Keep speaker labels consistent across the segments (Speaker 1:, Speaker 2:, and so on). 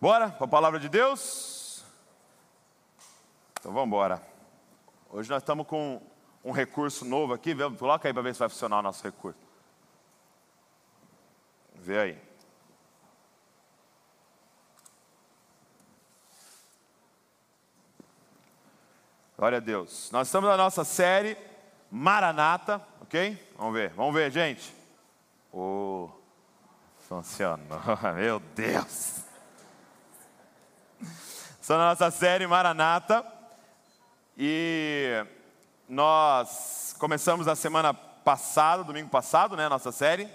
Speaker 1: Bora para a palavra de Deus? Então vamos embora. Hoje nós estamos com um recurso novo aqui. Coloca aí para ver se vai funcionar o nosso recurso. Vê aí. Glória a Deus. Nós estamos na nossa série Maranata, ok? Vamos ver, vamos ver, gente. Oh, funcionou, meu Deus. Estamos na nossa série Maranata e nós começamos a semana passada, domingo passado, né, a nossa série.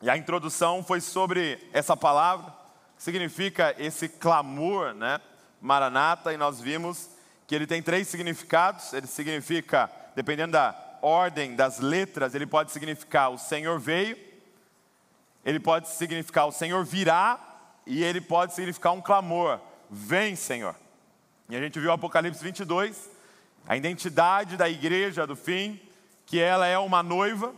Speaker 1: E a introdução foi sobre essa palavra, que significa esse clamor, né? Maranata, e nós vimos que ele tem três significados. Ele significa, dependendo da ordem das letras, ele pode significar o Senhor veio, ele pode significar o Senhor virá, e ele pode significar um clamor: Vem, Senhor. E a gente viu Apocalipse 22, a identidade da igreja do fim, que ela é uma noiva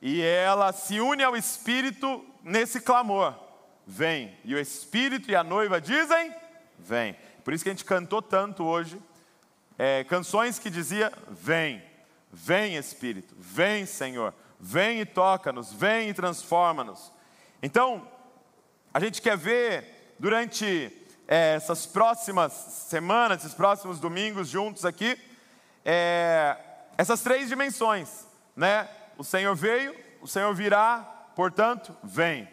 Speaker 1: e ela se une ao Espírito nesse clamor: Vem. E o Espírito e a noiva dizem: Vem. Por isso que a gente cantou tanto hoje, é, canções que dizia: Vem, vem Espírito, vem Senhor, vem e toca-nos, vem e transforma-nos. Então, a gente quer ver durante é, essas próximas semanas, esses próximos domingos juntos aqui, é, essas três dimensões, né? O Senhor veio, o Senhor virá, portanto, vem.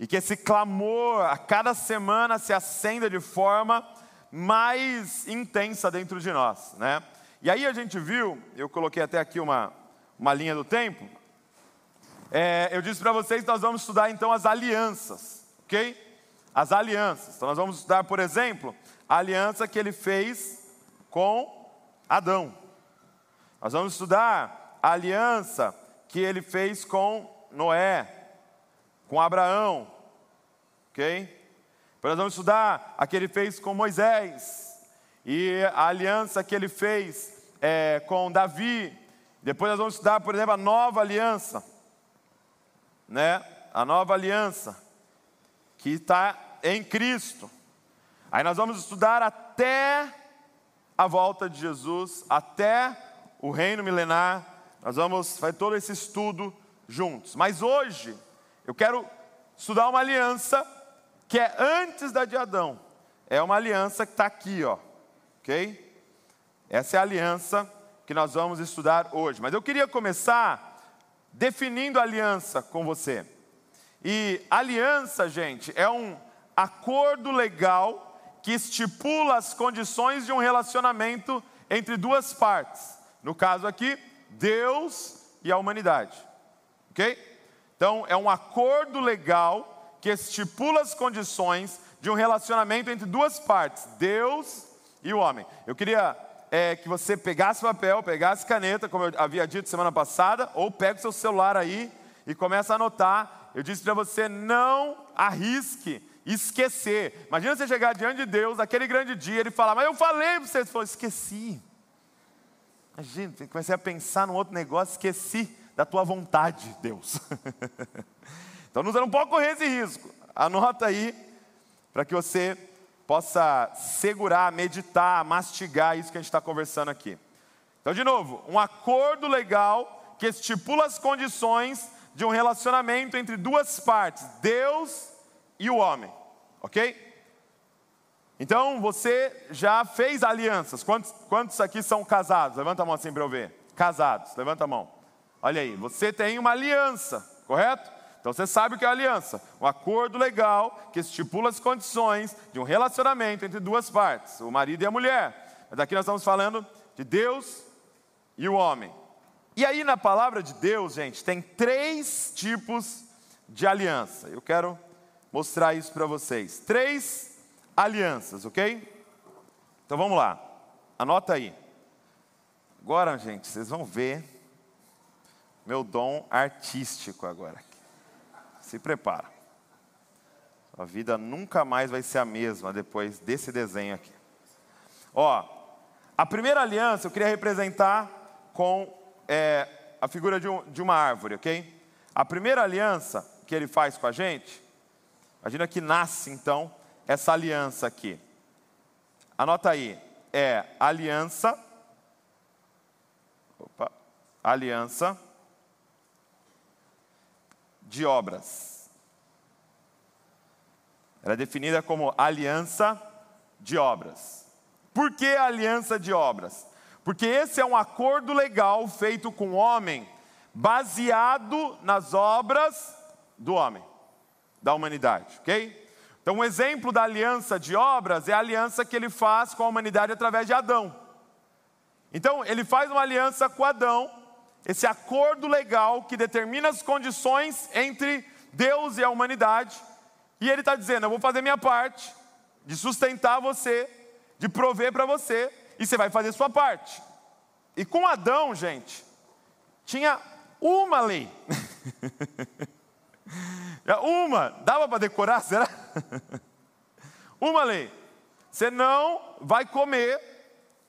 Speaker 1: E que esse clamor a cada semana se acenda de forma mais intensa dentro de nós, né? E aí a gente viu, eu coloquei até aqui uma, uma linha do tempo, é, eu disse para vocês nós vamos estudar então as alianças, ok? As alianças. Então nós vamos estudar, por exemplo, a aliança que ele fez com Adão. Nós vamos estudar a aliança que ele fez com Noé, com Abraão, ok? Depois nós vamos estudar a que ele fez com Moisés e a aliança que ele fez é, com Davi. Depois nós vamos estudar, por exemplo, a nova aliança, né? A nova aliança que está em Cristo. Aí nós vamos estudar até a volta de Jesus, até o reino milenar. Nós vamos fazer todo esse estudo juntos. Mas hoje eu quero estudar uma aliança que é antes da de Adão. É uma aliança que está aqui, ó, ok? Essa é a aliança que nós vamos estudar hoje. Mas eu queria começar definindo a aliança com você. E aliança, gente, é um acordo legal que estipula as condições de um relacionamento entre duas partes. No caso aqui, Deus e a humanidade. Ok? Então, é um acordo legal que estipula as condições de um relacionamento entre duas partes, Deus e o homem. Eu queria é, que você pegasse papel, pegasse caneta, como eu havia dito semana passada, ou pega o seu celular aí e começa a anotar. Eu disse para você, não arrisque esquecer. Imagina você chegar diante de Deus naquele grande dia, ele falar, mas eu falei para você, você falou, esqueci. Imagina, comecei a pensar num outro negócio, esqueci da tua vontade, Deus. Então você não pode correr esse risco. Anota aí para que você possa segurar, meditar, mastigar isso que a gente está conversando aqui. Então, de novo, um acordo legal que estipula as condições de um relacionamento entre duas partes, Deus e o homem, ok? Então, você já fez alianças. Quantos, quantos aqui são casados? Levanta a mão assim para eu ver. Casados, levanta a mão. Olha aí, você tem uma aliança, correto? Então você sabe o que é aliança: um acordo legal que estipula as condições de um relacionamento entre duas partes, o marido e a mulher. Mas aqui nós estamos falando de Deus e o homem. E aí na palavra de Deus, gente, tem três tipos de aliança. Eu quero mostrar isso para vocês. Três alianças, ok? Então vamos lá. Anota aí. Agora, gente, vocês vão ver meu dom artístico agora. Se prepara. A vida nunca mais vai ser a mesma depois desse desenho aqui. Ó, a primeira aliança eu queria representar com é, a figura de, um, de uma árvore, ok? A primeira aliança que ele faz com a gente, Imagina que nasce então essa aliança aqui. Anota aí, é aliança. Opa, aliança de obras. Ela é definida como aliança de obras. Por que aliança de obras? Porque esse é um acordo legal feito com o homem, baseado nas obras do homem, da humanidade, ok? Então, um exemplo da aliança de obras é a aliança que ele faz com a humanidade através de Adão. Então, ele faz uma aliança com Adão, esse acordo legal que determina as condições entre Deus e a humanidade, e ele está dizendo: Eu vou fazer minha parte, de sustentar você, de prover para você, e você vai fazer sua parte. E com Adão, gente, tinha uma lei. uma, dava para decorar, será? uma lei. Você não vai comer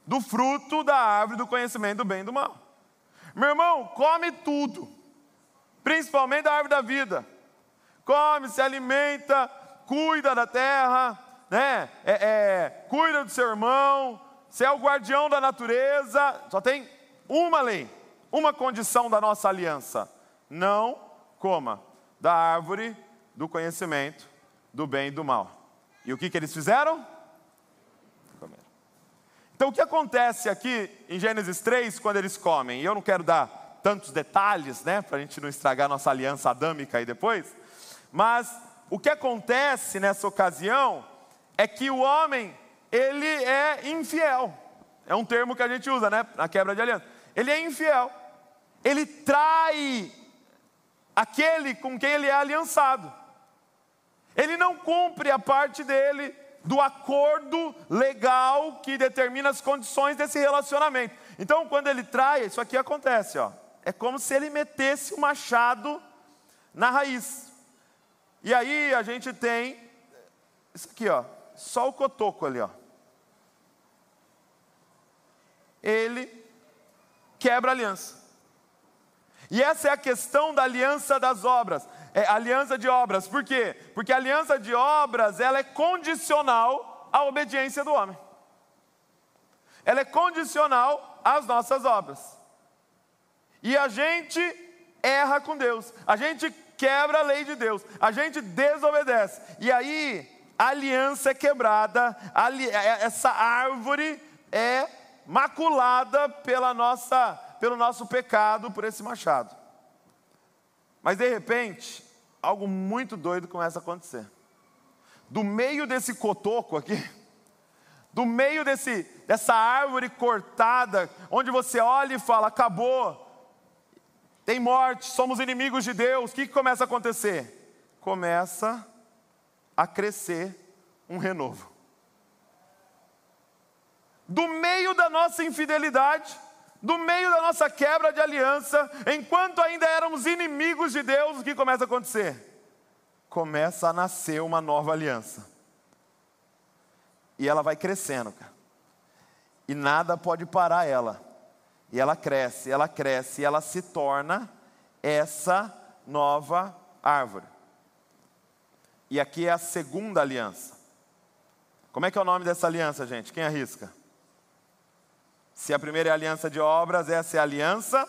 Speaker 1: do fruto da árvore do conhecimento do bem e do mal. Meu irmão, come tudo, principalmente da árvore da vida. Come, se alimenta, cuida da terra, né? É, é, cuida do seu irmão, você é o guardião da natureza. Só tem uma lei, uma condição da nossa aliança: não coma da árvore do conhecimento do bem e do mal. E o que, que eles fizeram? Comeram. Então, o que acontece aqui em Gênesis 3 quando eles comem? E eu não quero dar tantos detalhes, né, para a gente não estragar nossa aliança adâmica aí depois, mas o que acontece nessa ocasião é que o homem, ele é infiel. É um termo que a gente usa, né, na quebra de aliança. Ele é infiel. Ele trai aquele com quem ele é aliançado. Ele não cumpre a parte dele do acordo legal que determina as condições desse relacionamento. Então, quando ele trai, isso aqui acontece, ó. É como se ele metesse o machado na raiz. E aí a gente tem isso aqui, ó, só o cotoco ali, ó. Ele quebra a aliança. E essa é a questão da aliança das obras, é aliança de obras. Por quê? Porque a aliança de obras, ela é condicional à obediência do homem. Ela é condicional às nossas obras. E a gente erra com Deus. A gente quebra a lei de Deus. A gente desobedece. E aí a aliança é quebrada, é, essa árvore é maculada pela nossa pelo nosso pecado, por esse machado. Mas de repente, algo muito doido começa a acontecer. Do meio desse cotoco aqui, do meio desse, dessa árvore cortada, onde você olha e fala: acabou, tem morte, somos inimigos de Deus, o que, que começa a acontecer? Começa a crescer um renovo. Do meio da nossa infidelidade, do meio da nossa quebra de aliança, enquanto ainda éramos inimigos de Deus, o que começa a acontecer? Começa a nascer uma nova aliança. E ela vai crescendo, cara. E nada pode parar ela. E ela cresce, ela cresce, e ela se torna essa nova árvore. E aqui é a segunda aliança. Como é que é o nome dessa aliança, gente? Quem arrisca? Se a primeira é a aliança de obras, essa é a aliança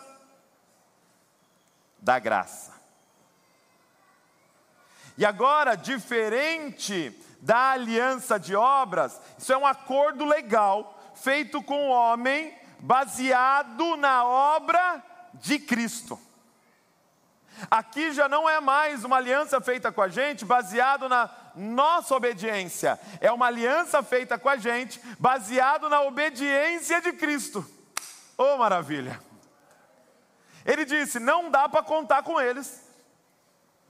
Speaker 1: da graça. E agora, diferente da aliança de obras, isso é um acordo legal feito com o homem, baseado na obra de Cristo. Aqui já não é mais uma aliança feita com a gente baseado na nossa obediência. É uma aliança feita com a gente baseado na obediência de Cristo. Oh, maravilha! Ele disse: não dá para contar com eles.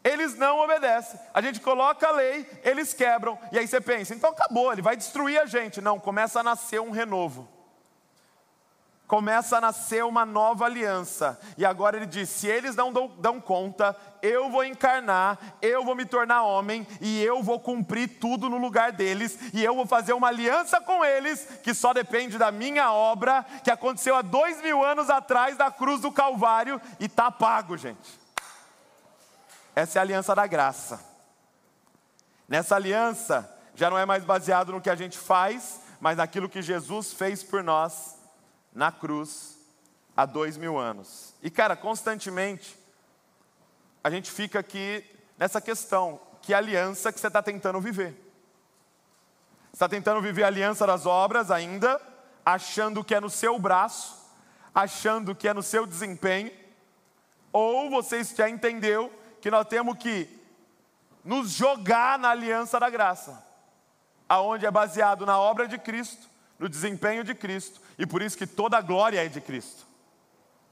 Speaker 1: Eles não obedecem. A gente coloca a lei, eles quebram. E aí você pensa, então acabou, ele vai destruir a gente. Não, começa a nascer um renovo começa a nascer uma nova aliança. E agora ele diz: se eles não dão, dão, conta, eu vou encarnar, eu vou me tornar homem e eu vou cumprir tudo no lugar deles. E eu vou fazer uma aliança com eles que só depende da minha obra, que aconteceu há dois mil anos atrás da cruz do Calvário e está pago, gente. Essa é a aliança da graça. Nessa aliança, já não é mais baseado no que a gente faz, mas naquilo que Jesus fez por nós na cruz há dois mil anos. E cara, constantemente a gente fica aqui nessa questão: que aliança que você está tentando viver? Você está tentando viver a aliança das obras ainda, achando que é no seu braço, achando que é no seu desempenho, ou você já entendeu que nós temos que nos jogar na aliança da graça, aonde é baseado na obra de Cristo, no desempenho de Cristo, e por isso que toda a glória é de Cristo.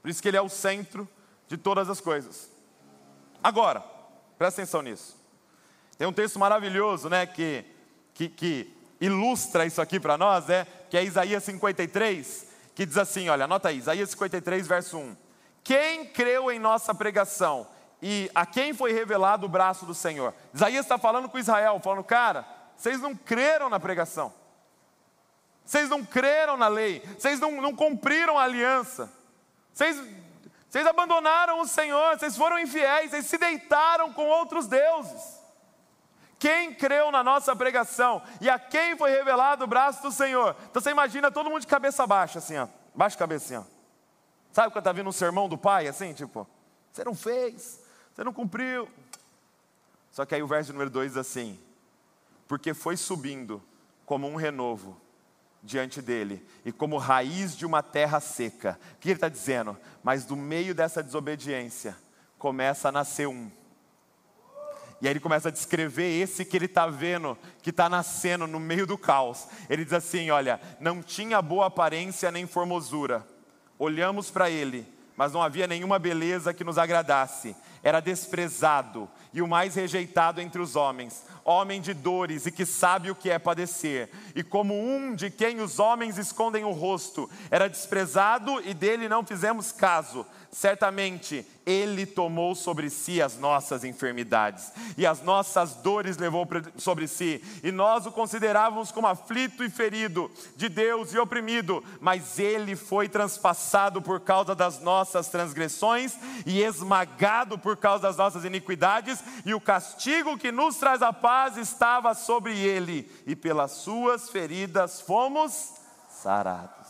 Speaker 1: Por isso que ele é o centro de todas as coisas. Agora, presta atenção nisso. Tem um texto maravilhoso, né, que, que, que ilustra isso aqui para nós, é, que é Isaías 53, que diz assim: olha, anota aí, Isaías 53, verso 1. Quem creu em nossa pregação e a quem foi revelado o braço do Senhor? Isaías está falando com Israel, falando, cara, vocês não creram na pregação, vocês não creram na lei, vocês não, não cumpriram a aliança, vocês, vocês abandonaram o Senhor, vocês foram infiéis, vocês se deitaram com outros deuses. Quem creu na nossa pregação e a quem foi revelado o braço do Senhor? Então você imagina todo mundo de cabeça baixa, assim, ó. Baixa cabeça assim, ó. Sabe quando está vindo um sermão do pai, assim, tipo, você não fez, você não cumpriu. Só que aí o verso número 2 diz assim: porque foi subindo como um renovo diante dele, e como raiz de uma terra seca. O que ele está dizendo? Mas do meio dessa desobediência, começa a nascer um e aí ele começa a descrever esse que ele está vendo, que está nascendo no meio do caos. Ele diz assim: Olha, não tinha boa aparência nem formosura. Olhamos para ele, mas não havia nenhuma beleza que nos agradasse. Era desprezado e o mais rejeitado entre os homens, homem de dores e que sabe o que é padecer. E como um de quem os homens escondem o rosto, era desprezado e dele não fizemos caso. Certamente ele tomou sobre si as nossas enfermidades e as nossas dores levou sobre si, e nós o considerávamos como aflito e ferido de Deus e oprimido, mas ele foi transpassado por causa das nossas transgressões e esmagado por causa das nossas iniquidades, e o castigo que nos traz a paz estava sobre ele, e pelas suas feridas fomos sarados.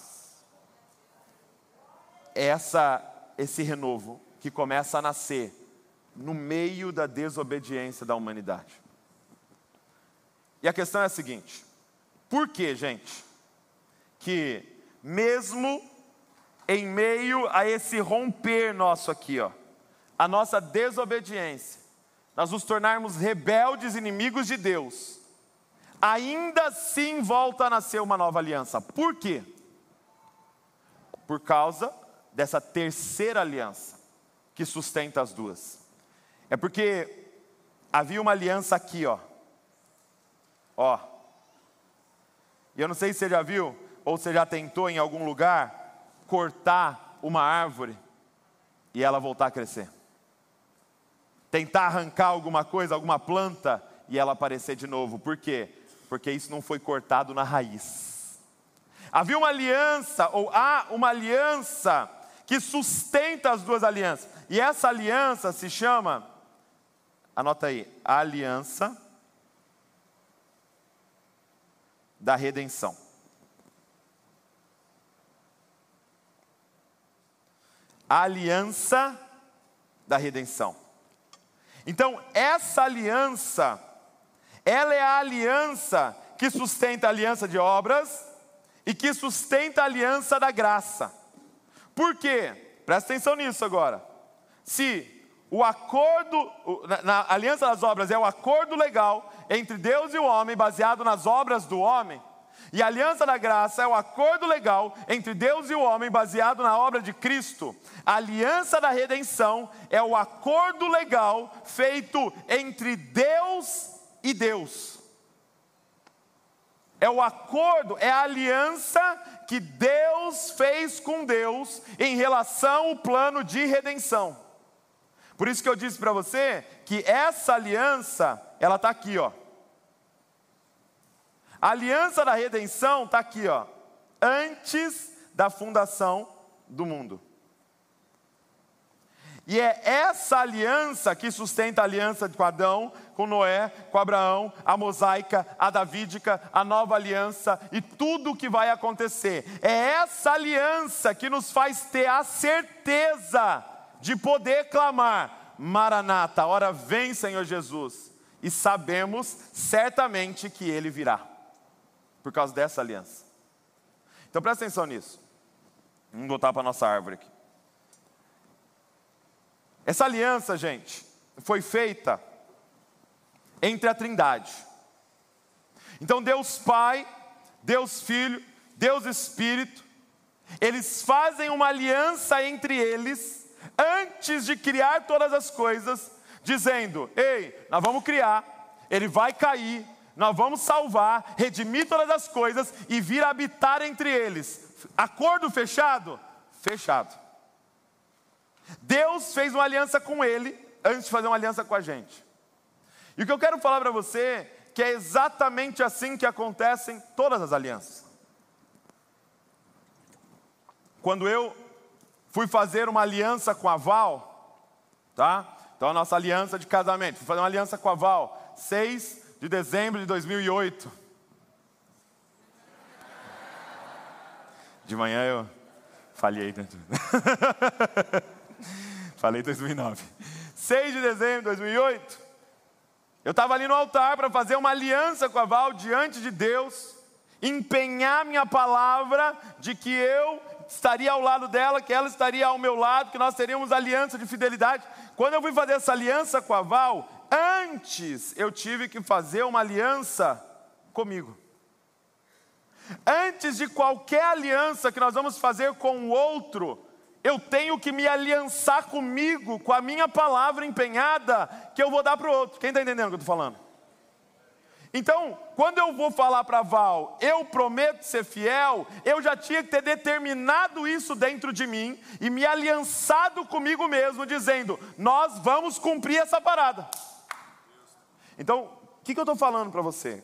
Speaker 1: Essa esse renovo que começa a nascer no meio da desobediência da humanidade. E a questão é a seguinte: por que, gente, que mesmo em meio a esse romper nosso aqui, ó, a nossa desobediência, nós nos tornarmos rebeldes inimigos de Deus, ainda assim volta a nascer uma nova aliança. Por quê? Por causa dessa terceira aliança que sustenta as duas. É porque havia uma aliança aqui, ó. Ó. E eu não sei se você já viu, ou você já tentou em algum lugar, cortar uma árvore e ela voltar a crescer. Tentar arrancar alguma coisa, alguma planta, e ela aparecer de novo. Por quê? Porque isso não foi cortado na raiz. Havia uma aliança, ou há uma aliança que sustenta as duas alianças. E essa aliança se chama, anota aí, a aliança da redenção. A aliança da redenção. Então, essa aliança, ela é a aliança que sustenta a aliança de obras e que sustenta a aliança da graça. Por quê? Presta atenção nisso agora. Se o acordo, na, aliança das obras é o acordo legal entre Deus e o homem, baseado nas obras do homem, e a aliança da graça é o acordo legal entre Deus e o homem, baseado na obra de Cristo. A aliança da redenção é o acordo legal feito entre Deus e Deus. É o acordo, é a aliança que Deus fez com Deus em relação ao plano de redenção. Por isso que eu disse para você que essa aliança, ela está aqui, ó. A aliança da redenção está aqui, ó. Antes da fundação do mundo. E é essa aliança que sustenta a aliança com Adão, com Noé, com Abraão, a mosaica, a davídica, a nova aliança e tudo o que vai acontecer. É essa aliança que nos faz ter a certeza de poder clamar: Maranata, hora vem, Senhor Jesus. E sabemos certamente que ele virá, por causa dessa aliança. Então presta atenção nisso. Vamos voltar para a nossa árvore aqui. Essa aliança, gente, foi feita entre a Trindade. Então, Deus Pai, Deus Filho, Deus Espírito, eles fazem uma aliança entre eles antes de criar todas as coisas, dizendo: Ei, nós vamos criar, ele vai cair, nós vamos salvar, redimir todas as coisas e vir habitar entre eles. Acordo fechado? Fechado. Deus fez uma aliança com ele antes de fazer uma aliança com a gente. E o que eu quero falar para você que é exatamente assim que acontecem todas as alianças. Quando eu fui fazer uma aliança com a Val, tá? Então a nossa aliança de casamento, fui fazer uma aliança com a Val, 6 de dezembro de 2008. De manhã eu falhei? Falei 2009. 6 de dezembro de 2008. Eu estava ali no altar para fazer uma aliança com a Val diante de Deus, empenhar minha palavra de que eu estaria ao lado dela, que ela estaria ao meu lado, que nós teríamos aliança de fidelidade. Quando eu fui fazer essa aliança com a Val, antes eu tive que fazer uma aliança comigo. Antes de qualquer aliança que nós vamos fazer com o outro, eu tenho que me aliançar comigo, com a minha palavra empenhada, que eu vou dar para o outro. Quem está entendendo o que eu estou falando? Então, quando eu vou falar para Val, eu prometo ser fiel, eu já tinha que ter determinado isso dentro de mim e me aliançado comigo mesmo, dizendo: nós vamos cumprir essa parada. Então, o que, que eu estou falando para você?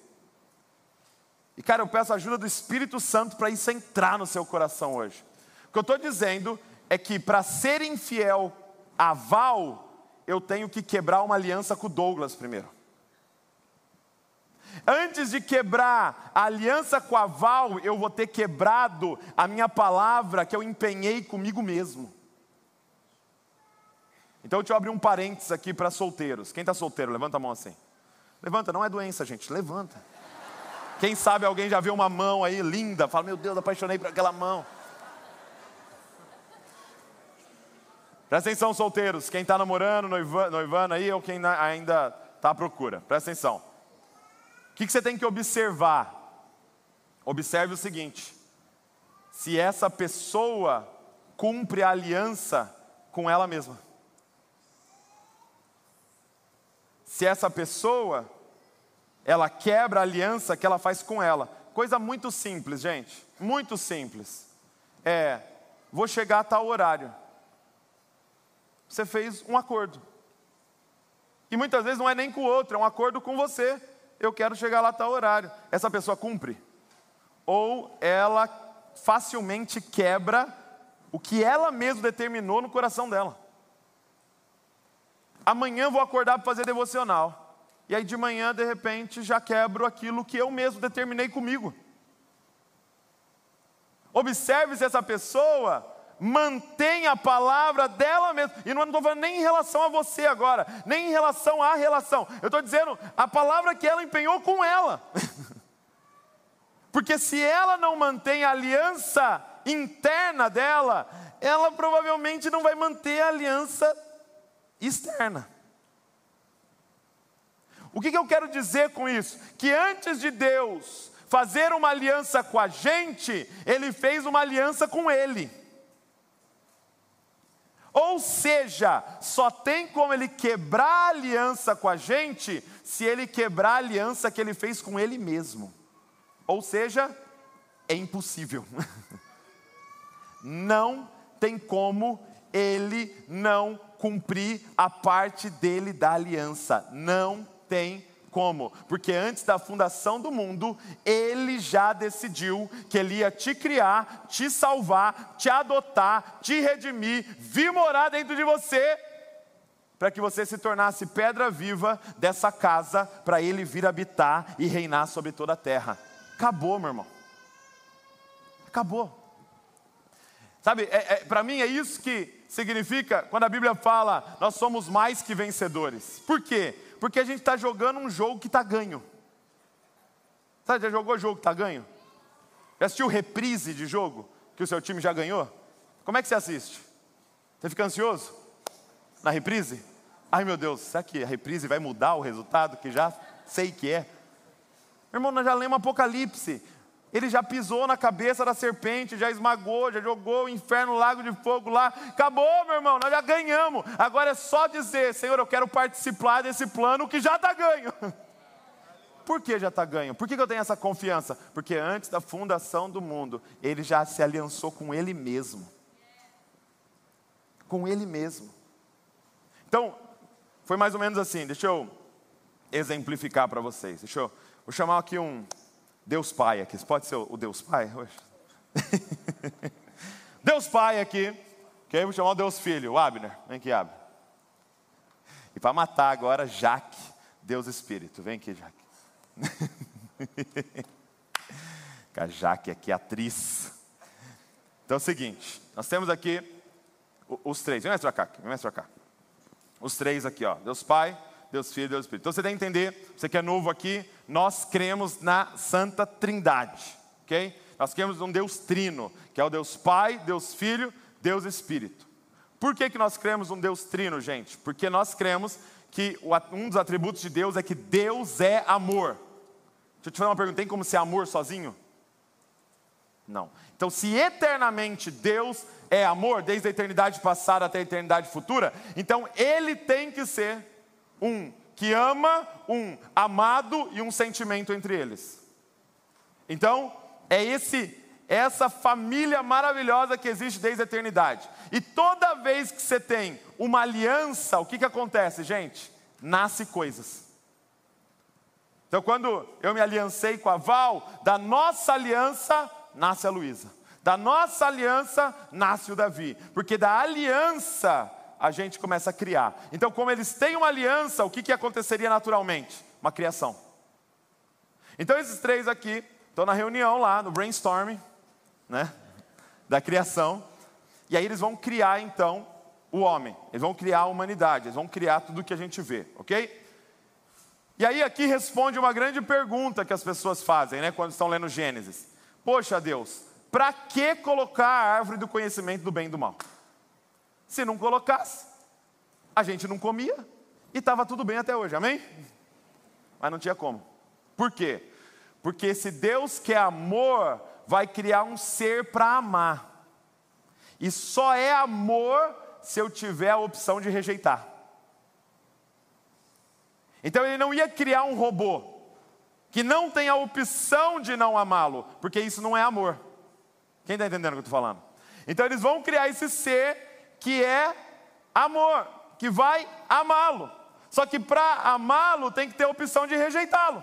Speaker 1: E cara, eu peço a ajuda do Espírito Santo para isso entrar no seu coração hoje. O que eu estou dizendo é que para ser infiel a Val, eu tenho que quebrar uma aliança com o Douglas primeiro. Antes de quebrar a aliança com a Val, eu vou ter quebrado a minha palavra que eu empenhei comigo mesmo. Então deixa eu abrir um parênteses aqui para solteiros. Quem está solteiro, levanta a mão assim. Levanta, não é doença, gente, levanta. Quem sabe alguém já viu uma mão aí linda, fala, meu Deus, apaixonei por aquela mão. Presta atenção, solteiros. Quem está namorando, noivando aí, ou quem ainda está à procura. Presta atenção. O que, que você tem que observar? Observe o seguinte: se essa pessoa cumpre a aliança com ela mesma. Se essa pessoa, ela quebra a aliança que ela faz com ela. Coisa muito simples, gente. Muito simples. É, vou chegar a tal horário você fez um acordo. E muitas vezes não é nem com o outro, é um acordo com você. Eu quero chegar lá a tal horário. Essa pessoa cumpre? Ou ela facilmente quebra o que ela mesma determinou no coração dela. Amanhã vou acordar para fazer devocional. E aí de manhã, de repente, já quebro aquilo que eu mesmo determinei comigo. Observe se essa pessoa mantém a palavra dela mesma. E não estou falando nem em relação a você agora, nem em relação à relação. Eu estou dizendo a palavra que ela empenhou com ela. Porque se ela não mantém a aliança interna dela, ela provavelmente não vai manter a aliança externa. O que, que eu quero dizer com isso? Que antes de Deus fazer uma aliança com a gente, Ele fez uma aliança com Ele. Ou seja, só tem como ele quebrar a aliança com a gente se ele quebrar a aliança que ele fez com ele mesmo. Ou seja, é impossível. Não tem como ele não cumprir a parte dele da aliança. Não tem como? Porque antes da fundação do mundo, ele já decidiu que ele ia te criar, te salvar, te adotar, te redimir, vir morar dentro de você para que você se tornasse pedra viva dessa casa, para ele vir habitar e reinar sobre toda a terra. Acabou, meu irmão. Acabou. Sabe, é, é, para mim é isso que significa quando a Bíblia fala, nós somos mais que vencedores. Por quê? Porque a gente está jogando um jogo que está ganho. Sabe, já jogou jogo que está ganho? Já assistiu reprise de jogo que o seu time já ganhou? Como é que você assiste? Você fica ansioso? Na reprise? Ai meu Deus, será que a reprise vai mudar o resultado que já sei que é? Irmão, nós já lemos Apocalipse. Ele já pisou na cabeça da serpente, já esmagou, já jogou o inferno, o lago de fogo lá. Acabou, meu irmão, nós já ganhamos. Agora é só dizer: Senhor, eu quero participar desse plano que já está ganho. Por que já está ganho? Por que, que eu tenho essa confiança? Porque antes da fundação do mundo, ele já se aliançou com ele mesmo. Com ele mesmo. Então, foi mais ou menos assim. Deixa eu exemplificar para vocês. Deixa eu vou chamar aqui um Deus Pai aqui. Pode ser o Deus Pai? Deus Pai aqui. Ok? Vou chamar o Deus Filho, o Abner. Vem aqui, Abner. E para matar agora, Jaque, Deus Espírito. Vem aqui, Jaque. a Jaque aqui, atriz. Então é o seguinte, nós temos aqui os três. Vem mais para cá, vem mais para cá. Os três aqui, ó. Deus Pai, Deus Filho Deus Espírito. Então você tem que entender, você que é novo aqui, nós cremos na Santa Trindade, ok? Nós cremos num Deus trino, que é o Deus Pai, Deus Filho, Deus Espírito. Por que, que nós cremos num Deus trino, gente? Porque nós cremos que um dos atributos de Deus é que Deus é amor. Deixa eu te fazer uma pergunta: tem como ser amor sozinho? Não. Então, se eternamente Deus é amor, desde a eternidade passada até a eternidade futura, então Ele tem que ser um que ama, um amado e um sentimento entre eles. Então, é esse essa família maravilhosa que existe desde a eternidade. E toda vez que você tem uma aliança, o que, que acontece, gente? Nasce coisas. Então, quando eu me aliancei com a Val, da nossa aliança nasce a Luísa. Da nossa aliança nasce o Davi. Porque da aliança a gente começa a criar. Então, como eles têm uma aliança, o que, que aconteceria naturalmente? Uma criação. Então, esses três aqui estão na reunião lá, no brainstorming, né? Da criação. E aí eles vão criar então o homem, eles vão criar a humanidade, eles vão criar tudo que a gente vê, ok? E aí aqui responde uma grande pergunta que as pessoas fazem, né, quando estão lendo Gênesis. Poxa Deus, para que colocar a árvore do conhecimento do bem e do mal? Se não colocasse, a gente não comia e estava tudo bem até hoje, amém? Mas não tinha como. Por quê? Porque se Deus que é amor, vai criar um ser para amar. E só é amor se eu tiver a opção de rejeitar. Então ele não ia criar um robô que não tem a opção de não amá-lo, porque isso não é amor. Quem está entendendo o que eu estou falando? Então eles vão criar esse ser que é amor, que vai amá-lo. Só que para amá-lo tem que ter a opção de rejeitá-lo.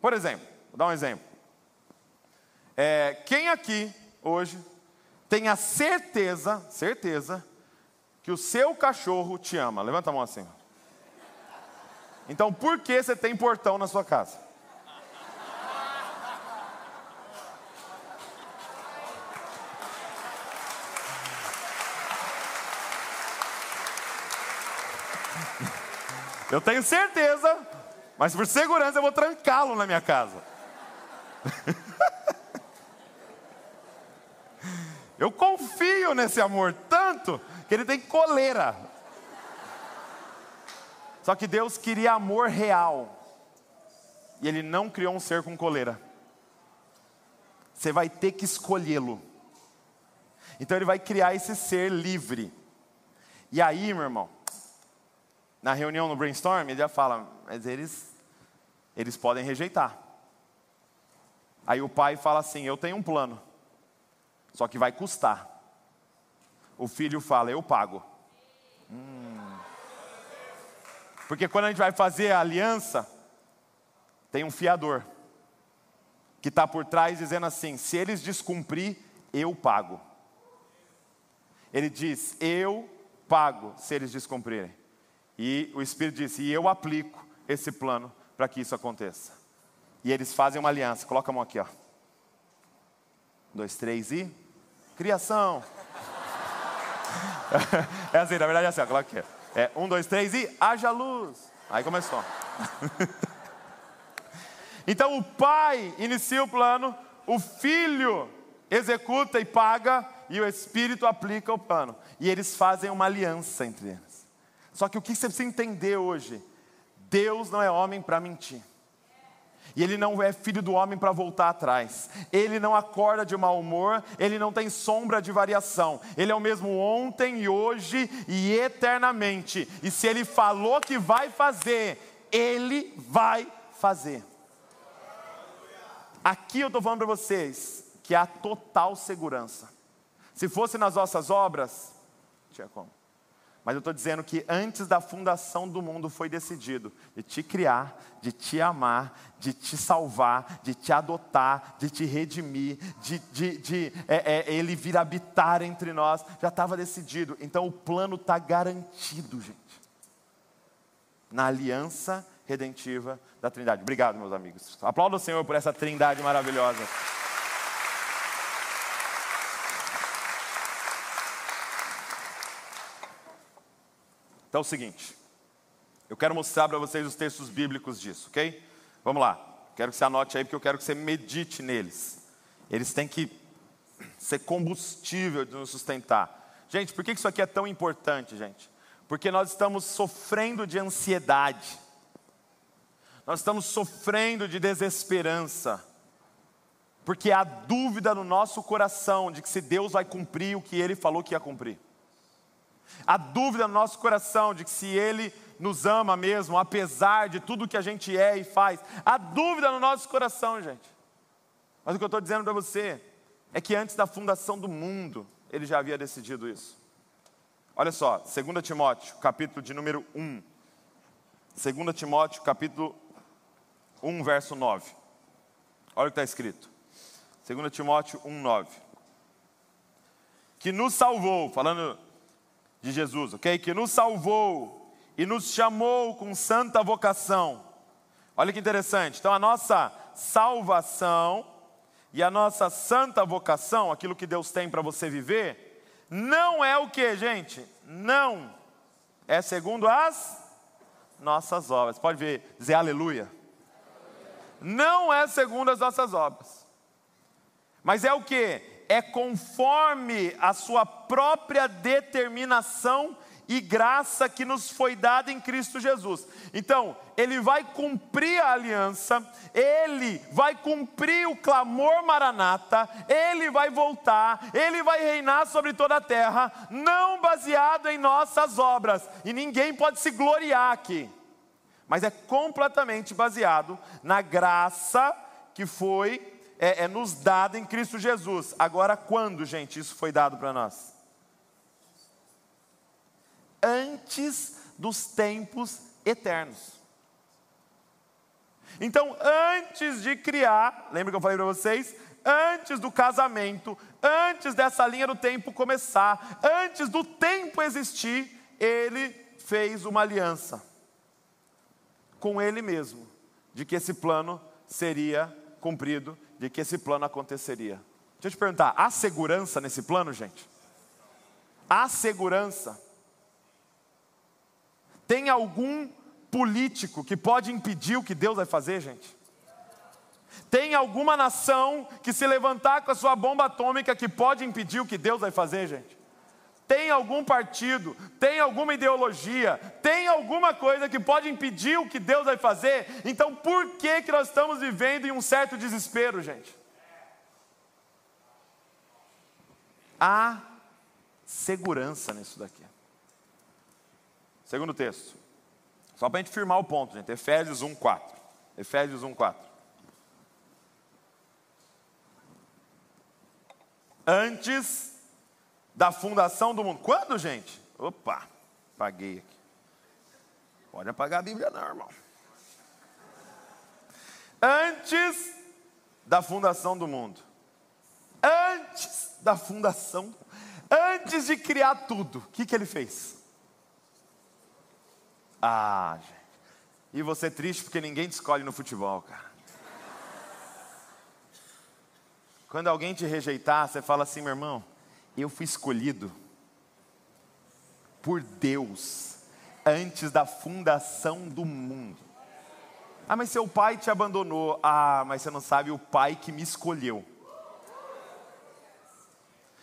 Speaker 1: Por exemplo, vou dar um exemplo. É, quem aqui hoje tenha certeza, certeza, que o seu cachorro te ama. Levanta a mão assim. Então, por que você tem portão na sua casa? Eu tenho certeza, mas por segurança eu vou trancá-lo na minha casa. Eu confio nesse amor tanto que ele tem coleira. Só que Deus queria amor real. E ele não criou um ser com coleira. Você vai ter que escolhê-lo. Então ele vai criar esse ser livre. E aí, meu irmão, na reunião no brainstorm, ele já fala, mas eles eles podem rejeitar. Aí o pai fala assim: "Eu tenho um plano só que vai custar. O filho fala: Eu pago. Hum. Porque quando a gente vai fazer a aliança, tem um fiador que está por trás dizendo assim: se eles descumprir, eu pago. Ele diz: Eu pago se eles descumprirem. E o Espírito disse: E eu aplico esse plano para que isso aconteça. E eles fazem uma aliança. Coloca a mão aqui, ó. Um, dois, três e. Criação. é assim, na verdade é assim, ó, coloca aqui. É um, dois, três e haja luz. Aí começou. então o pai inicia o plano, o filho executa e paga, e o Espírito aplica o plano. E eles fazem uma aliança entre eles. Só que o que você precisa entender hoje? Deus não é homem para mentir. E ele não é filho do homem para voltar atrás. Ele não acorda de mau humor, ele não tem sombra de variação. Ele é o mesmo ontem e hoje e eternamente. E se ele falou que vai fazer, ele vai fazer. Aqui eu estou falando para vocês que há total segurança. Se fosse nas nossas obras, tinha como. Mas eu estou dizendo que antes da fundação do mundo foi decidido de te criar, de te amar, de te salvar, de te adotar, de te redimir, de, de, de é, é, ele vir habitar entre nós. Já estava decidido. Então o plano está garantido, gente. Na aliança redentiva da Trindade. Obrigado, meus amigos. Aplauda o Senhor por essa trindade maravilhosa. Então é o seguinte, eu quero mostrar para vocês os textos bíblicos disso, ok? Vamos lá, quero que você anote aí, porque eu quero que você medite neles. Eles têm que ser combustível de nos sustentar. Gente, por que isso aqui é tão importante, gente? Porque nós estamos sofrendo de ansiedade, nós estamos sofrendo de desesperança, porque há dúvida no nosso coração de que se Deus vai cumprir o que Ele falou que ia cumprir a dúvida no nosso coração de que se Ele nos ama mesmo, apesar de tudo que a gente é e faz, a dúvida no nosso coração, gente. Mas o que eu estou dizendo para você é que antes da fundação do mundo, Ele já havia decidido isso. Olha só, 2 Timóteo, capítulo de número 1. 2 Timóteo, capítulo 1, verso 9. Olha o que está escrito. 2 Timóteo 1, 9. Que nos salvou, falando de Jesus, ok? Que nos salvou e nos chamou com santa vocação. Olha que interessante. Então, a nossa salvação e a nossa santa vocação, aquilo que Deus tem para você viver, não é o que, gente? Não é segundo as nossas obras. Pode ver, dizer aleluia. Não é segundo as nossas obras. Mas é o que? É conforme a sua própria determinação e graça que nos foi dada em Cristo Jesus. Então, ele vai cumprir a aliança, ele vai cumprir o clamor maranata, ele vai voltar, ele vai reinar sobre toda a terra, não baseado em nossas obras, e ninguém pode se gloriar aqui, mas é completamente baseado na graça que foi é, é nos dado em Cristo Jesus. Agora, quando, gente, isso foi dado para nós? Antes dos tempos eternos. Então, antes de criar, lembra que eu falei para vocês? Antes do casamento, antes dessa linha do tempo começar, antes do tempo existir, ele fez uma aliança com ele mesmo, de que esse plano seria cumprido de que esse plano aconteceria. Deixa eu te perguntar: há segurança nesse plano, gente? Há segurança? Tem algum político que pode impedir o que Deus vai fazer, gente? Tem alguma nação que se levantar com a sua bomba atômica que pode impedir o que Deus vai fazer, gente? Tem algum partido, tem alguma ideologia, tem alguma coisa que pode impedir o que Deus vai fazer? Então por que, que nós estamos vivendo em um certo desespero, gente? Há segurança nisso daqui. Segundo texto. Só para a gente firmar o ponto, gente. Efésios 1, 4. Efésios 1, 4. Antes da fundação do mundo. Quando, gente? Opa, paguei aqui. Pode apagar a Bíblia, não, irmão. Antes da fundação do mundo. Antes da fundação. antes de criar tudo, o que, que ele fez? Ah, gente. E você triste porque ninguém te escolhe no futebol, cara. Quando alguém te rejeitar, você fala assim, meu irmão, eu fui escolhido por Deus antes da fundação do mundo. Ah, mas seu pai te abandonou. Ah, mas você não sabe o pai que me escolheu.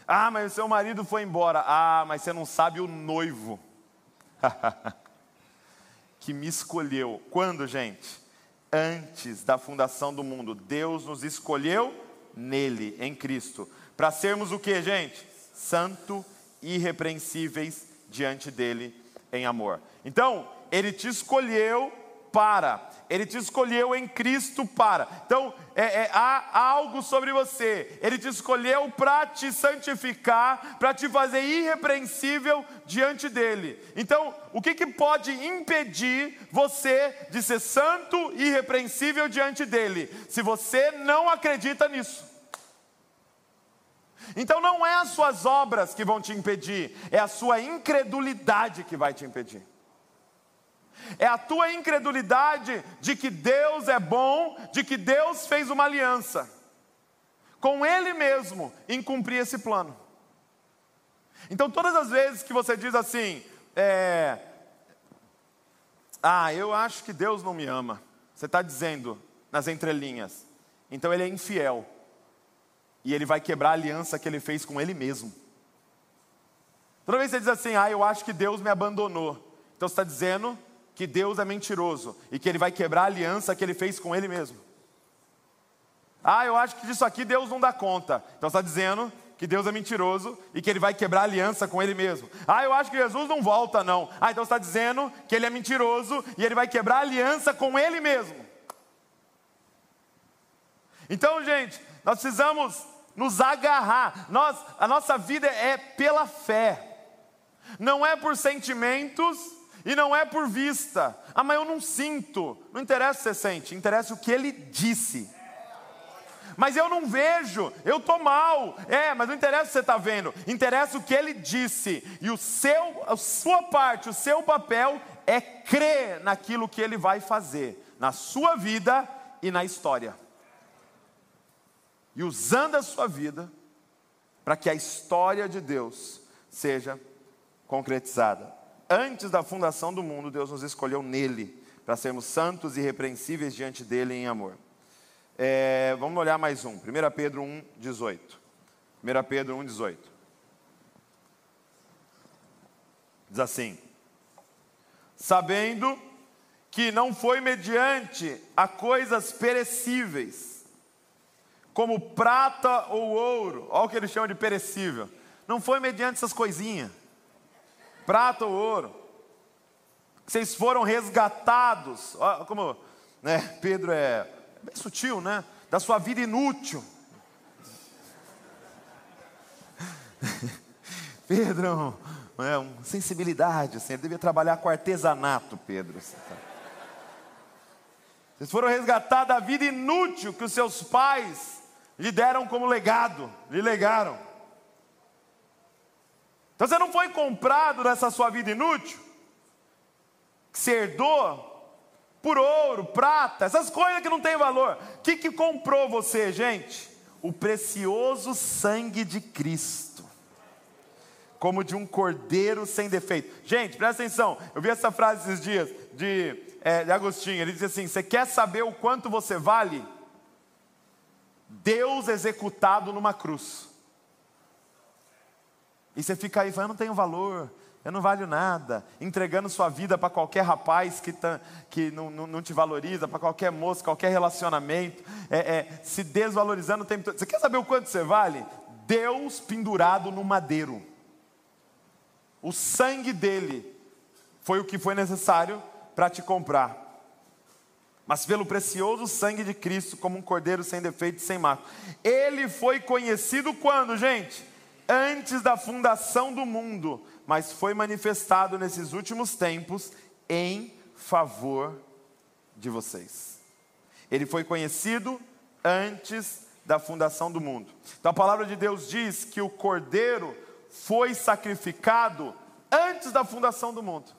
Speaker 1: Ah, mas seu marido foi embora. Ah, mas você não sabe o noivo que me escolheu. Quando, gente? Antes da fundação do mundo. Deus nos escolheu nele, em Cristo. Para sermos o que, gente? Santo, irrepreensíveis diante dele em amor. Então, ele te escolheu para, ele te escolheu em Cristo para. Então, é, é, há, algo sobre você, ele te escolheu para te santificar, para te fazer irrepreensível diante dele. Então, o que, que pode impedir você de ser santo e irrepreensível diante dele? Se você não acredita nisso. Então não é as suas obras que vão te impedir, é a sua incredulidade que vai te impedir. É a tua incredulidade de que Deus é bom, de que Deus fez uma aliança com Ele mesmo em cumprir esse plano. Então, todas as vezes que você diz assim, é, ah, eu acho que Deus não me ama, você está dizendo nas entrelinhas, então Ele é infiel e ele vai quebrar a aliança que ele fez com ele mesmo. Toda vez que você diz assim, ah, eu acho que Deus me abandonou, então você está dizendo que Deus é mentiroso e que ele vai quebrar a aliança que ele fez com ele mesmo. Ah, eu acho que disso aqui Deus não dá conta, então você está dizendo que Deus é mentiroso e que ele vai quebrar a aliança com ele mesmo. Ah, eu acho que Jesus não volta, não. Ah, então você está dizendo que ele é mentiroso e ele vai quebrar a aliança com ele mesmo. Então, gente, nós precisamos nos agarrar. Nós, a nossa vida é pela fé, não é por sentimentos e não é por vista. Ah, mas eu não sinto. Não interessa se você sente, interessa o que ele disse. Mas eu não vejo, eu estou mal. É, mas não interessa se você está vendo, interessa o que ele disse. E o seu, a sua parte, o seu papel é crer naquilo que ele vai fazer, na sua vida e na história e usando a sua vida para que a história de Deus seja concretizada. Antes da fundação do mundo, Deus nos escolheu nele para sermos santos e irrepreensíveis diante dele em amor. É, vamos olhar mais um, 1 Pedro 1, 18. 1 Pedro 1, 18. Diz assim: Sabendo que não foi mediante a coisas perecíveis, como prata ou ouro. Olha o que ele chama de perecível. Não foi mediante essas coisinhas, prata ou ouro. Vocês foram resgatados. Olha como né, Pedro é bem sutil, né? Da sua vida inútil. Pedro é uma sensibilidade, assim, ele devia trabalhar com artesanato, Pedro. Vocês foram resgatados da vida inútil que os seus pais lhe deram como legado, lhe legaram. Então você não foi comprado nessa sua vida inútil, que você herdou por ouro, prata, essas coisas que não têm valor. O que, que comprou você, gente? O precioso sangue de Cristo, como de um cordeiro sem defeito. Gente, presta atenção, eu vi essa frase esses dias de, é, de Agostinho, ele diz assim: Você quer saber o quanto você vale? Deus executado numa cruz. E você fica aí falando, eu não tenho valor, eu não valho nada, entregando sua vida para qualquer rapaz que, tá, que não, não, não, te valoriza, para qualquer moça, qualquer relacionamento, é, é, se desvalorizando o tempo todo. Você quer saber o quanto você vale? Deus pendurado no madeiro. O sangue dele foi o que foi necessário para te comprar mas pelo precioso sangue de Cristo, como um cordeiro sem defeito e sem mácula. Ele foi conhecido quando, gente? Antes da fundação do mundo, mas foi manifestado nesses últimos tempos em favor de vocês. Ele foi conhecido antes da fundação do mundo. Então a palavra de Deus diz que o cordeiro foi sacrificado antes da fundação do mundo.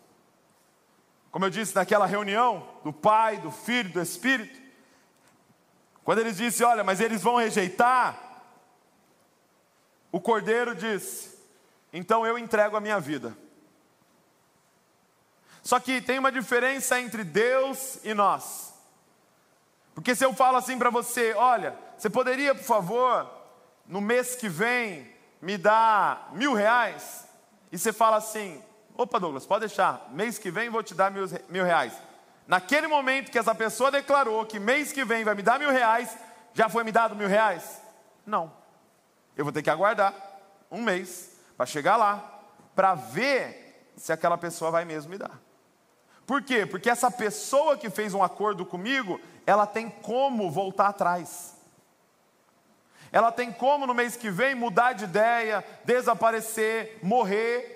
Speaker 1: Como eu disse naquela reunião do Pai, do Filho, do Espírito, quando eles disse, olha, mas eles vão rejeitar, o Cordeiro disse: então eu entrego a minha vida. Só que tem uma diferença entre Deus e nós. Porque se eu falo assim para você, olha, você poderia, por favor, no mês que vem, me dar mil reais? E você fala assim, opa Douglas, pode deixar, mês que vem vou te dar mil, mil reais. Naquele momento que essa pessoa declarou que mês que vem vai me dar mil reais, já foi me dado mil reais? Não. Eu vou ter que aguardar um mês para chegar lá, para ver se aquela pessoa vai mesmo me dar. Por quê? Porque essa pessoa que fez um acordo comigo, ela tem como voltar atrás. Ela tem como no mês que vem mudar de ideia, desaparecer, morrer.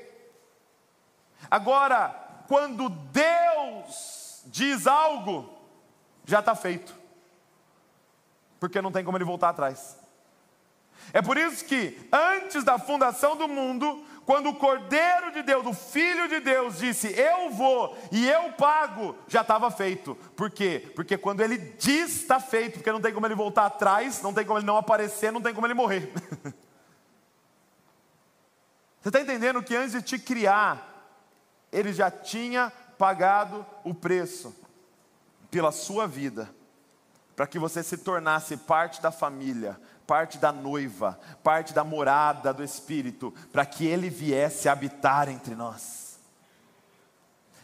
Speaker 1: Agora, quando Deus diz algo, já está feito. Porque não tem como ele voltar atrás. É por isso que, antes da fundação do mundo, quando o Cordeiro de Deus, o Filho de Deus, disse: Eu vou e eu pago, já estava feito. Por quê? Porque quando ele diz está feito, porque não tem como ele voltar atrás, não tem como ele não aparecer, não tem como ele morrer. Você está entendendo que antes de te criar, ele já tinha pagado o preço pela sua vida, para que você se tornasse parte da família, parte da noiva, parte da morada do Espírito, para que ele viesse habitar entre nós.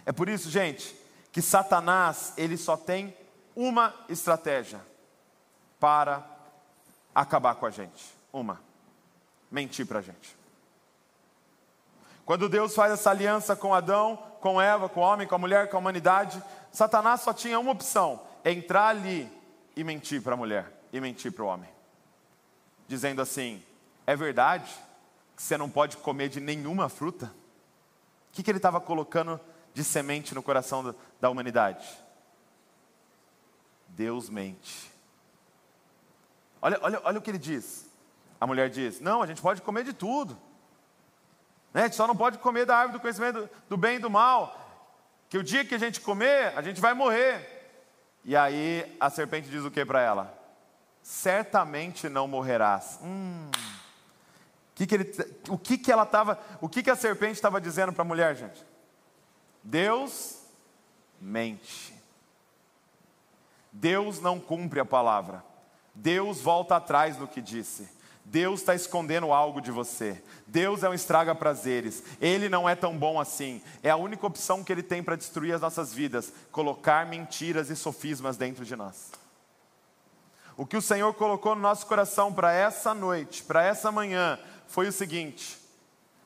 Speaker 1: É por isso, gente, que Satanás, ele só tem uma estratégia para acabar com a gente. Uma: mentir para a gente. Quando Deus faz essa aliança com Adão, com Eva, com o homem, com a mulher, com a humanidade, Satanás só tinha uma opção: entrar ali e mentir para a mulher e mentir para o homem dizendo assim: é verdade que você não pode comer de nenhuma fruta? O que, que ele estava colocando de semente no coração da humanidade? Deus mente. Olha, olha, olha o que ele diz. A mulher diz: Não, a gente pode comer de tudo. Né? A gente só não pode comer da árvore do conhecimento do, bem e do mal. Que o dia que a gente comer, a gente vai morrer. E aí a serpente diz o que para ela? certamente não morrerás. Hum. Que que ele, o que, que ela estava, o que, que a serpente estava dizendo para a mulher, gente? Deus mente. Deus não cumpre a palavra. Deus volta atrás do que disse. Deus está escondendo algo de você. Deus é um estraga prazeres. Ele não é tão bom assim. É a única opção que ele tem para destruir as nossas vidas: colocar mentiras e sofismas dentro de nós. O que o Senhor colocou no nosso coração para essa noite, para essa manhã, foi o seguinte: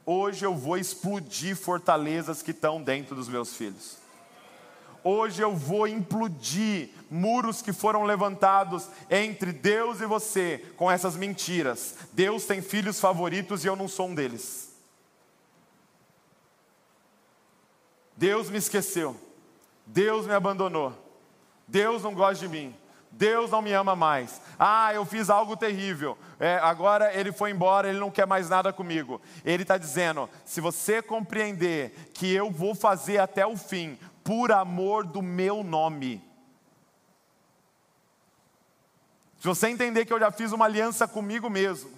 Speaker 1: hoje eu vou explodir fortalezas que estão dentro dos meus filhos. Hoje eu vou implodir muros que foram levantados entre Deus e você com essas mentiras. Deus tem filhos favoritos e eu não sou um deles. Deus me esqueceu. Deus me abandonou. Deus não gosta de mim. Deus não me ama mais. Ah, eu fiz algo terrível. É, agora ele foi embora, ele não quer mais nada comigo. Ele está dizendo: se você compreender que eu vou fazer até o fim, por amor do meu nome. Se você entender que eu já fiz uma aliança comigo mesmo,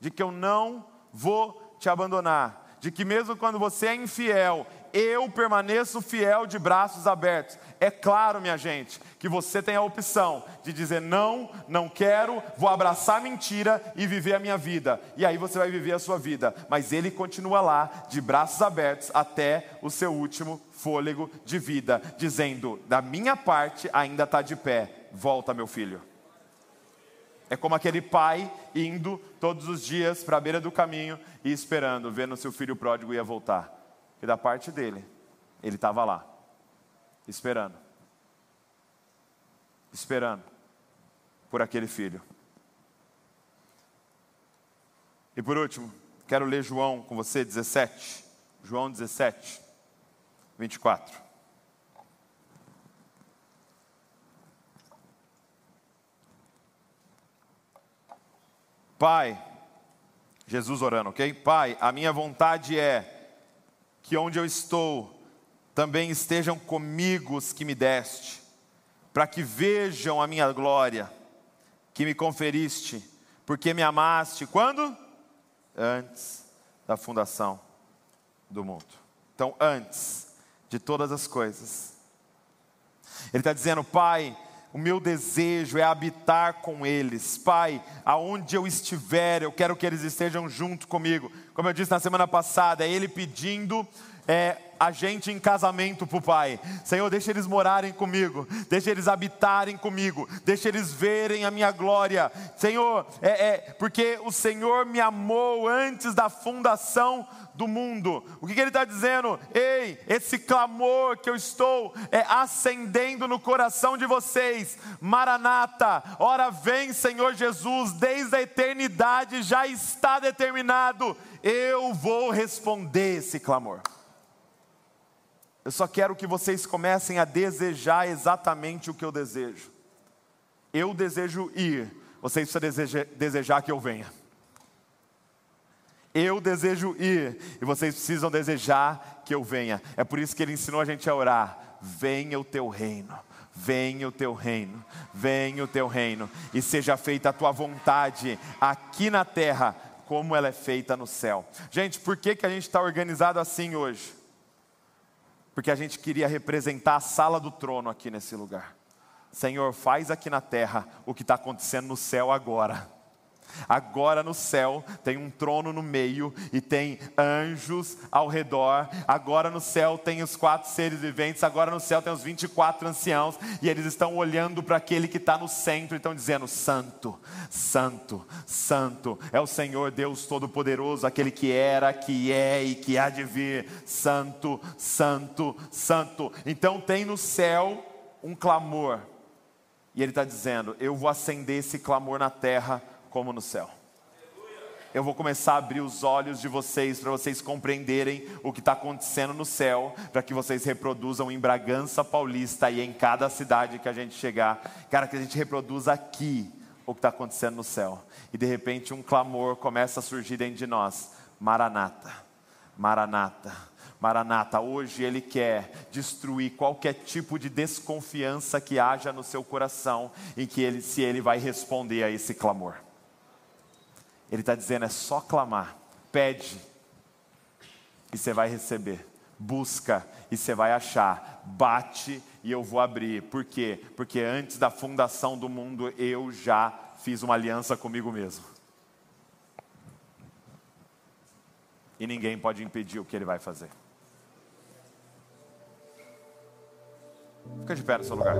Speaker 1: de que eu não vou te abandonar, de que mesmo quando você é infiel, eu permaneço fiel de braços abertos. É claro, minha gente, que você tem a opção de dizer não, não quero, vou abraçar mentira e viver a minha vida. E aí você vai viver a sua vida, mas ele continua lá, de braços abertos, até o seu último fôlego de vida, dizendo: da minha parte ainda está de pé, volta, meu filho. É como aquele pai indo todos os dias para a beira do caminho e esperando, vendo seu filho pródigo ia voltar. E da parte dele, ele estava lá, esperando. Esperando por aquele filho. E por último, quero ler João com você, 17. João 17, 24. Pai, Jesus orando, ok? Pai, a minha vontade é que onde eu estou também estejam comigo os que me deste, para que vejam a minha glória que me conferiste, porque me amaste. Quando? Antes da fundação do mundo. Então, antes de todas as coisas. Ele está dizendo, Pai, o meu desejo é habitar com eles. Pai, aonde eu estiver, eu quero que eles estejam junto comigo. Como eu disse na semana passada, é Ele pedindo é, a gente em casamento para o Pai. Senhor, deixa eles morarem comigo, deixa eles habitarem comigo, deixa eles verem a minha glória. Senhor, é, é porque o Senhor me amou antes da fundação do mundo. O que, que ele está dizendo? Ei, esse clamor que eu estou é, acendendo no coração de vocês, Maranata, ora vem, Senhor Jesus, desde a eternidade já está determinado, eu vou responder esse clamor. Eu só quero que vocês comecem a desejar exatamente o que eu desejo. Eu desejo ir, vocês precisam desejar que eu venha. Eu desejo ir e vocês precisam desejar que eu venha. É por isso que ele ensinou a gente a orar: venha o teu reino. Venha o teu reino, venha o teu reino, e seja feita a tua vontade aqui na terra, como ela é feita no céu. Gente, por que, que a gente está organizado assim hoje? Porque a gente queria representar a sala do trono aqui nesse lugar. Senhor, faz aqui na terra o que está acontecendo no céu agora. Agora no céu tem um trono no meio e tem anjos ao redor. Agora no céu tem os quatro seres viventes. Agora no céu tem os 24 anciãos. E eles estão olhando para aquele que está no centro e estão dizendo: Santo, Santo, Santo é o Senhor Deus Todo-Poderoso, aquele que era, que é e que há de vir. Santo, Santo, Santo. Então tem no céu um clamor. E ele está dizendo: Eu vou acender esse clamor na terra como no céu. Eu vou começar a abrir os olhos de vocês para vocês compreenderem o que está acontecendo no céu, para que vocês reproduzam em Bragança Paulista e em cada cidade que a gente chegar, cara, que a gente reproduza aqui o que está acontecendo no céu. E de repente um clamor começa a surgir dentro de nós: Maranata, Maranata. Maranata, hoje Ele quer destruir qualquer tipo de desconfiança que haja no seu coração, em que ele, se Ele vai responder a esse clamor. Ele está dizendo: é só clamar, pede e você vai receber, busca e você vai achar, bate e eu vou abrir. Por quê? Porque antes da fundação do mundo eu já fiz uma aliança comigo mesmo. E ninguém pode impedir o que ele vai fazer. Fica de pé no seu lugar.